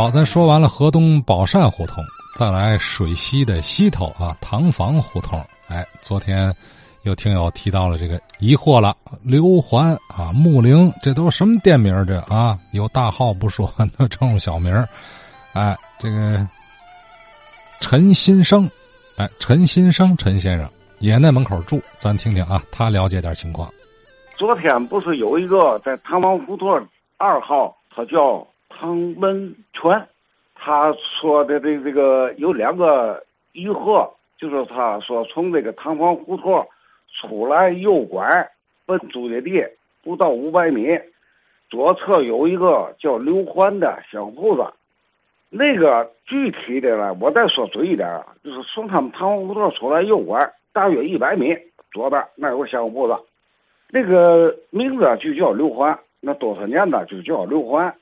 好，咱说完了河东宝善胡同，再来水西的西头啊，唐房胡同。哎，昨天有听友提到了这个疑惑了，刘环啊，木灵，这都是什么店名？这啊，有大号不说，那称小名哎，这个陈新生，哎，陈新生，陈先生也那门口住，咱听听啊，他了解点情况。昨天不是有一个在唐房胡同二号，他叫唐文全，他说的这这个有两个疑惑。就是他说，从这个唐房胡同出来右拐奔租界地不到五百米，左侧有一个叫刘环的小铺子。那个具体的呢，我再说准一点啊，就是从他们唐房胡同出来右拐大约一百米，左边那有个小铺子，那个名字就叫刘环。那多少年了就叫刘环，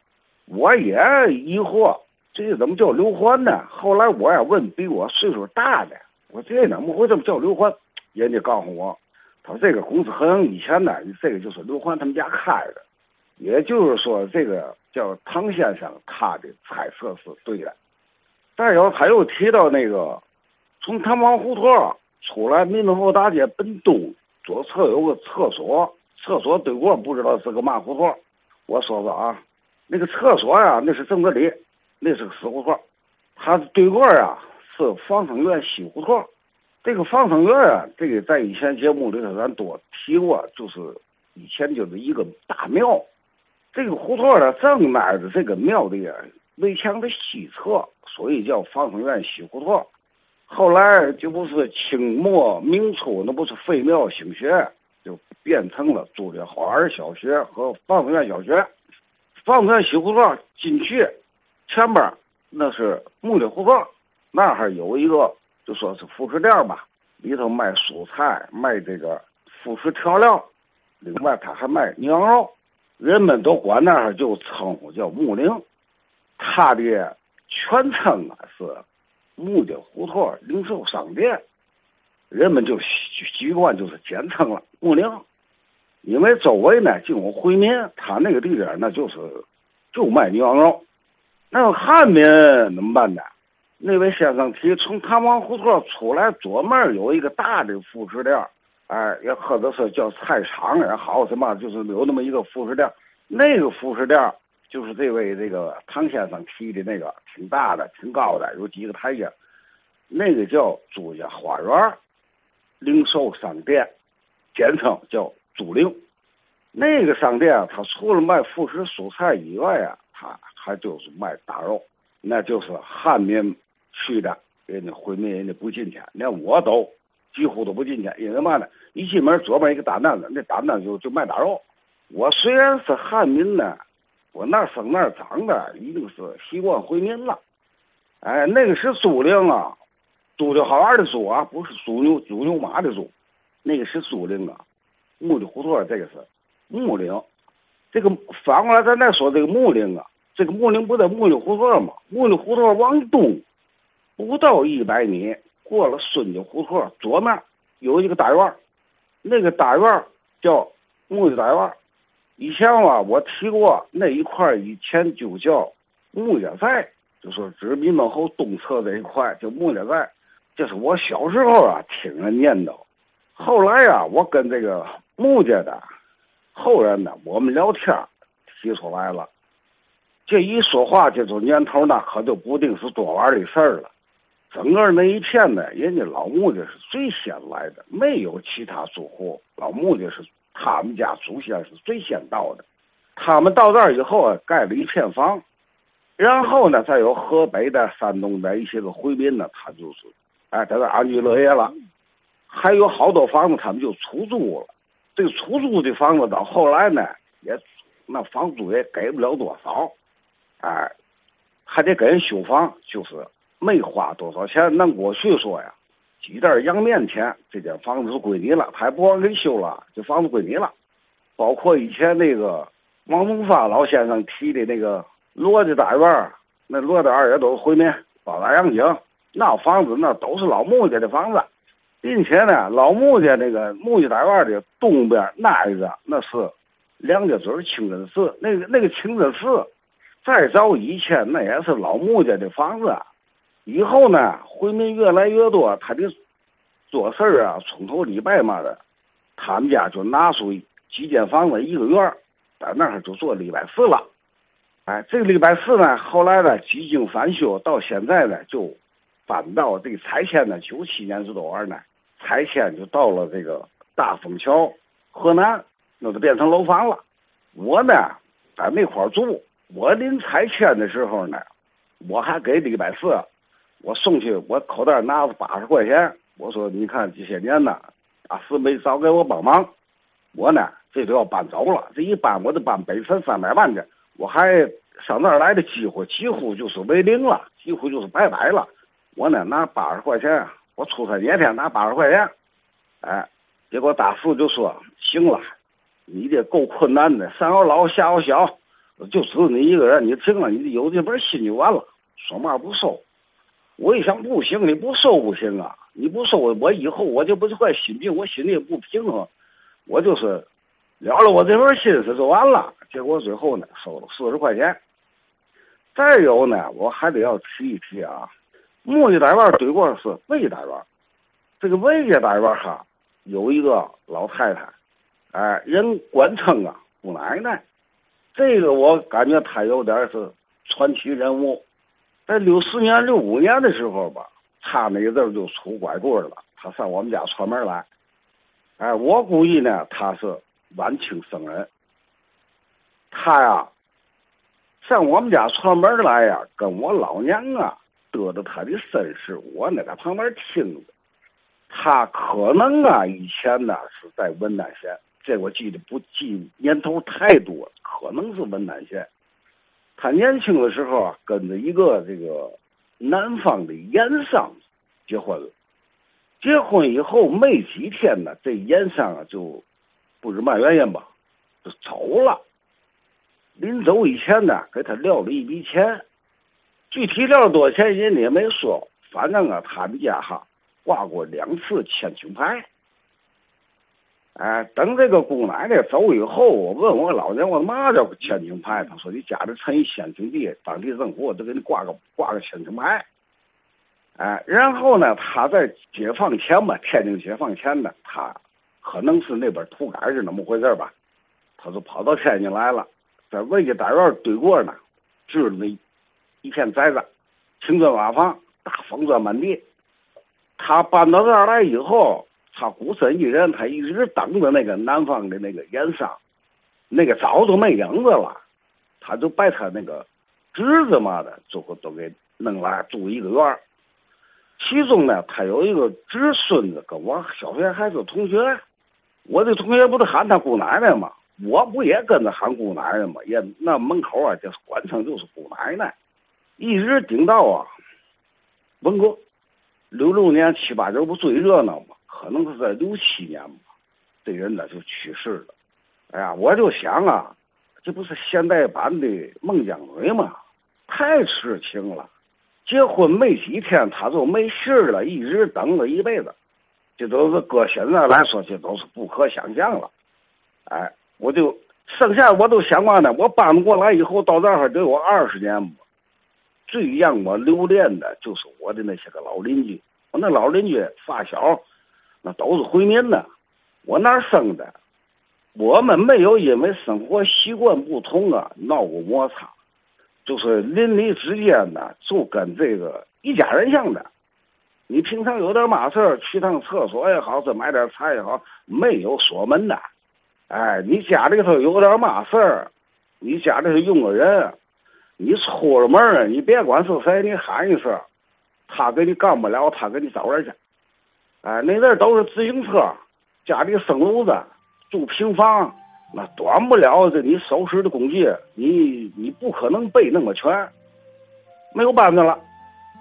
我也疑惑，这怎么叫刘欢呢？后来我也问比我岁数大的。我这怎么会这么叫刘欢？人家告诉我，他说这个公司很久以前呢，这个就是刘欢他们家开的，也就是说这个叫唐先生他的猜测是对的。再有他又提到那个从唐王胡同出来民族大街奔东，左侧有个厕所，厕所对过不知道是个嘛胡同。我说说啊，那个厕所呀，那是正德里，那是个死胡同，他对过啊。是方生院西胡同，这个方生院啊，这个在以前节目里头咱多提过，就是以前就是一个大庙，这个胡同呢正挨着这个庙的围墙的西侧，所以叫方生院西胡同。后来就不是清末明初，那不是废庙兴学，就变成了朱家花儿小学和方生院小学。方生院西胡同进去前边那是木的胡同。那儿有一个，就说是副食店吧，里头卖蔬菜，卖这个副食调料，另外他还卖牛羊肉，人们都管那儿就称呼叫木林，他的全称啊是木家胡同零售商店，人们就习习惯就是简称了木林，因为周围呢就有回民，他那个地点那就是就卖牛羊肉，那汉民怎么办呢？那位先生提，从唐王胡同出来，左面有一个大的副食店，哎，也或者是叫菜场也好，什么就是有那么一个副食店。那个副食店就是这位这个唐先生提的那个，挺大的，挺高的，有几个台阶。那个叫朱家花园零售商店，简称叫租赁。那个商店啊他除了卖副食蔬菜以外啊，他还就是卖大肉，那就是汉民。去的，人家回民人家不进去，连我都几乎都不进去，因为嘛呢？一进门左边一个大担子，那大担子就就卖大肉。我虽然是汉民呢，我那生那长的，已经是习惯回民了。哎，那个是租赁啊，租的好玩的租啊，不是租牛租牛马的租，那个是租赁啊。木的胡同这个是木岭，这个反过来咱再说这个木岭啊，这个木岭不在木的胡同吗？木的胡同往东。不到一百米，过了孙家胡同，左面有一个大院那个大院叫木家大院以前啊，我提过那一块以前就叫木家寨，就说指民门后东侧这一块叫木家寨。这是我小时候啊听人念叨。后来啊，我跟这个木家的后人呢，我们聊天提出来了。这一说话，这种年头那可就不定是多晚的事儿了。整个那一片呢，人家老木家是最先来的，没有其他住户。老木家是他们家祖先是最先到的。他们到这儿以后啊，盖了一片房，然后呢，再有河北的、山东的一些个回民呢，他就是哎在这安居乐业了。还有好多房子，他们就出租了。这个出租的房子到后来呢，也那房租也给不了多少，哎，还得给人修房，就是。没花多少钱，那过去说呀，几袋洋面钱，这间房子就归你了，他也不往给修了，这房子归你了。包括以前那个王东发老先生提的那个罗家大院那罗家二爷都是回民，包大洋井，那房子那都是老穆家的房子，并且呢，老穆家那个穆家大院的东边那一个那是梁家嘴清真寺，那个那个清真寺。再早以前那也是老穆家的房子，以后呢回民越来越多，他的做事儿啊，从头礼拜嘛的，他们家就拿出几间房子一个院，在那儿就做礼拜四了。哎，这个礼拜四呢，后来呢几经翻修，到现在呢就搬到这个拆迁呢，九七年是多玩呢，拆迁就到了这个大丰桥河南，那就变成楼房了。我呢在那块住，我临拆迁的时候呢，我还给礼拜四，我送去我口袋拿着八十块钱，我说你看这些年呢，大四没少给我帮忙，我呢这都要搬走了，这一搬我得搬北辰三百万去。我还上那儿来的机会几乎就是为零了，几乎就是拜拜了。我呢拿八十块钱，我出差那天拿八十块钱，哎，结果大四就说行了，你这够困难的，上有老下有小，就只有你一个人，你听了，你有这本心就完了，说嘛不收。我一想不行，你不收不行啊，你不收我以后我就不是怪心病，我心里也不平衡，我就是了了我这份心思就完了。结果最后呢，收了四十块钱。再有呢，我还得要提一提啊，木家大院对过是魏大院，这个魏家大院哈有一个老太太，哎，人管称啊姑奶奶，这个我感觉她有点是传奇人物。在六四年、六五年的时候吧，她那阵儿就出拐棍了，她上我们家串门来，哎，我估计呢，她是晚清生人。他呀，上我们家串门来呀，跟我老娘啊得到他的身世，我呢在旁边听着。他可能啊以前呢是在文南县，这我记得不记年头太多，可能是文南县。他年轻的时候啊，跟着一个这个南方的盐商结婚了。结婚以后没几天呢，这盐商啊就不知嘛原因吧，就走了。临走以前呢，给他撂了一笔钱，具体撂多少钱，人家也没说。反正啊，他们家哈挂过两次千顷牌。哎，等这个姑奶奶走以后，我问我老娘，我嘛叫千顷牌？他说你家里趁一千顷地，当地政府就给你挂个挂个千顷牌。哎，然后呢，他在解放前吧，天津解放前呢，他可能是那边土改是那么回事吧，他就跑到天津来了。在魏家大院对过呢，就是那一片宅子，青砖瓦房，大方砖满地。他搬到这儿来以后，他孤身一人，他一直等着那个南方的那个盐商，那个早都没影子了。他就把他那个侄子嘛的，就都给弄来住一个院儿。其中呢，他有一个侄孙子，跟我小学还是同学。我的同学不是喊他姑奶奶吗？我不也跟着喊姑奶奶吗？也那门口啊，就是管称就是姑奶奶，一直顶到啊，文革，六六年七八九不最热闹吗？可能是在六七年吧，这人呢就去世了。哎呀，我就想啊，这不是现代版的孟姜女吗？太痴情了，结婚没几天他就没信儿了，一直等了一辈子，这都是搁现在来说，这都是不可想象了，哎。我就剩下我都想嘛呢，我搬不过来以后到这儿得有二十年吧最让我留恋的就是我的那些个老邻居，我那老邻居发小，那都是回民呢。我那儿生的，我们没有因为生活习惯不同啊闹过摩擦，就是邻里之间呢就跟这个一家人样的。你平常有点嘛事儿，去趟厕所也好，是买点菜也好，没有锁门的。哎，你家里头有点嘛事儿，你家里头用个人，你出了门你别管是谁，你喊一声，他给你干不了，他给你找人去。哎，那阵都是自行车，家里生炉子，住平房，那短不了这你收拾的工具，你你不可能备那么全，没有班子了，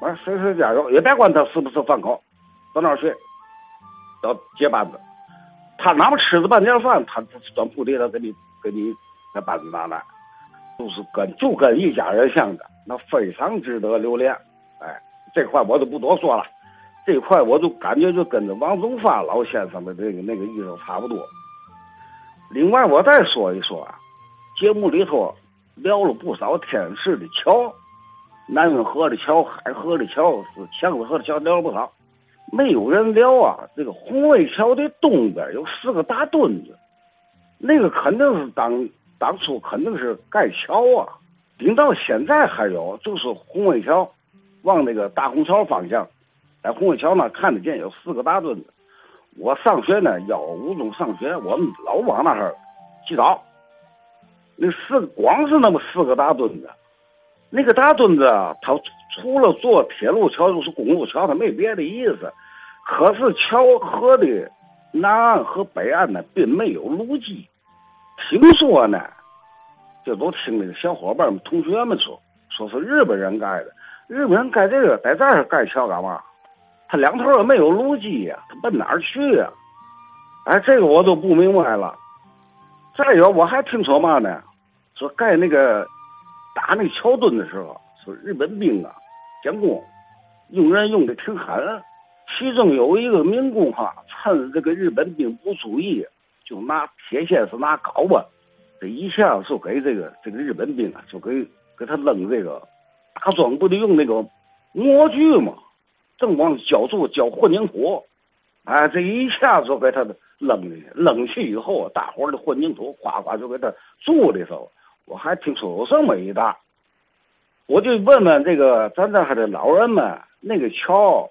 完谁谁家有，也别管他是不是饭口，到那儿去，到接班子。他哪怕吃着半点饭，他端铺地，他给你给你那板子拿来，就是跟就跟一家人像的，那非常值得留恋。哎，这块我就不多说了，这块我就感觉就跟着王宗发老先生的这个那个意思差不多。另外，我再说一说啊，节目里头聊了不少天市的桥，南运河的桥、海河的桥、是强子河的桥，聊了不少。没有人聊啊，这个红卫桥的东边有四个大墩子，那个肯定是当当初肯定是盖桥啊。顶到现在还有，就是红卫桥往那个大红桥方向，在红卫桥那看得见有四个大墩子。我上学呢，幺五中上学，我们老往那儿洗澡。那四光是那么四个大墩子，那个大墩子啊，它除了做铁路桥就是公路桥，它没别的意思。可是桥河的南岸和北岸呢，并没有路基。听说呢。这都听那个小伙伴们、同学们说，说是日本人盖的。日本人盖这个在这儿盖桥干嘛？他两头也没有路基呀，他奔哪儿去呀？哎，这个我都不明白了。再有，我还听说嘛呢？说盖那个打那个桥墩的时候，说日本兵啊，监工用人用的挺狠。其中有一个民工哈，趁这个日本兵不注意，就拿铁线是拿镐吧。这一下就给这个这个日本兵啊，就给给他扔这个打桩，不得用那个模具嘛？正往浇筑浇混凝土，哎，这一下就给他扔进去，扔去以后，大伙的混凝土哗哗就给他筑里头。我还听说有这么一大，我就问问这个咱这还的老人们，那个桥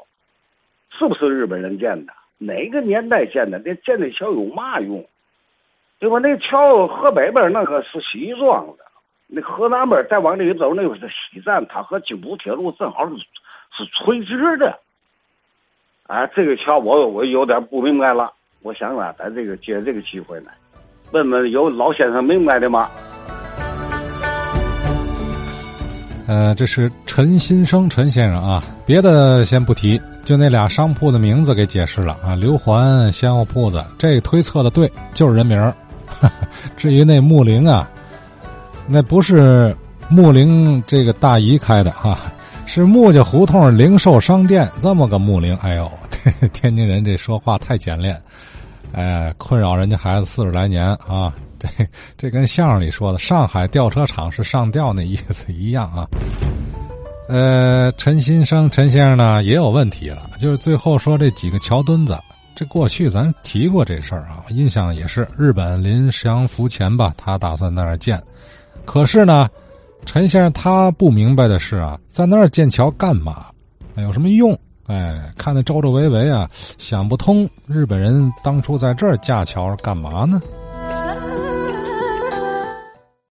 是不是日本人建的？哪个年代建的？那建那桥有嘛用？对吧？那桥河北边那个是西庄的，那河南边再往里走，那个是西站，它和京沪铁路正好是是垂直的。哎，这个桥我我有点不明白了，我想啊，在这个借这个机会呢，问问有老先生明白的吗？呃，这是陈新生陈先生啊，别的先不提，就那俩商铺的名字给解释了啊，刘环鲜货铺子，这推测的对，就是人名儿。至于那木林啊，那不是木林这个大姨开的哈，是木家胡同零售商店这么个木林。哎呦，天津人这说话太简练，哎，困扰人家孩子四十来年啊。这这跟相声里说的上海吊车厂是上吊那意思一样啊。呃，陈新生陈先生呢也有问题了，就是最后说这几个桥墩子。这过去咱提过这事儿啊，印象也是日本临降伏前吧，他打算在那儿建。可是呢，陈先生他不明白的是啊，在那儿建桥干嘛？有什么用？哎，看那周周围围啊，想不通日本人当初在这儿架桥干嘛呢？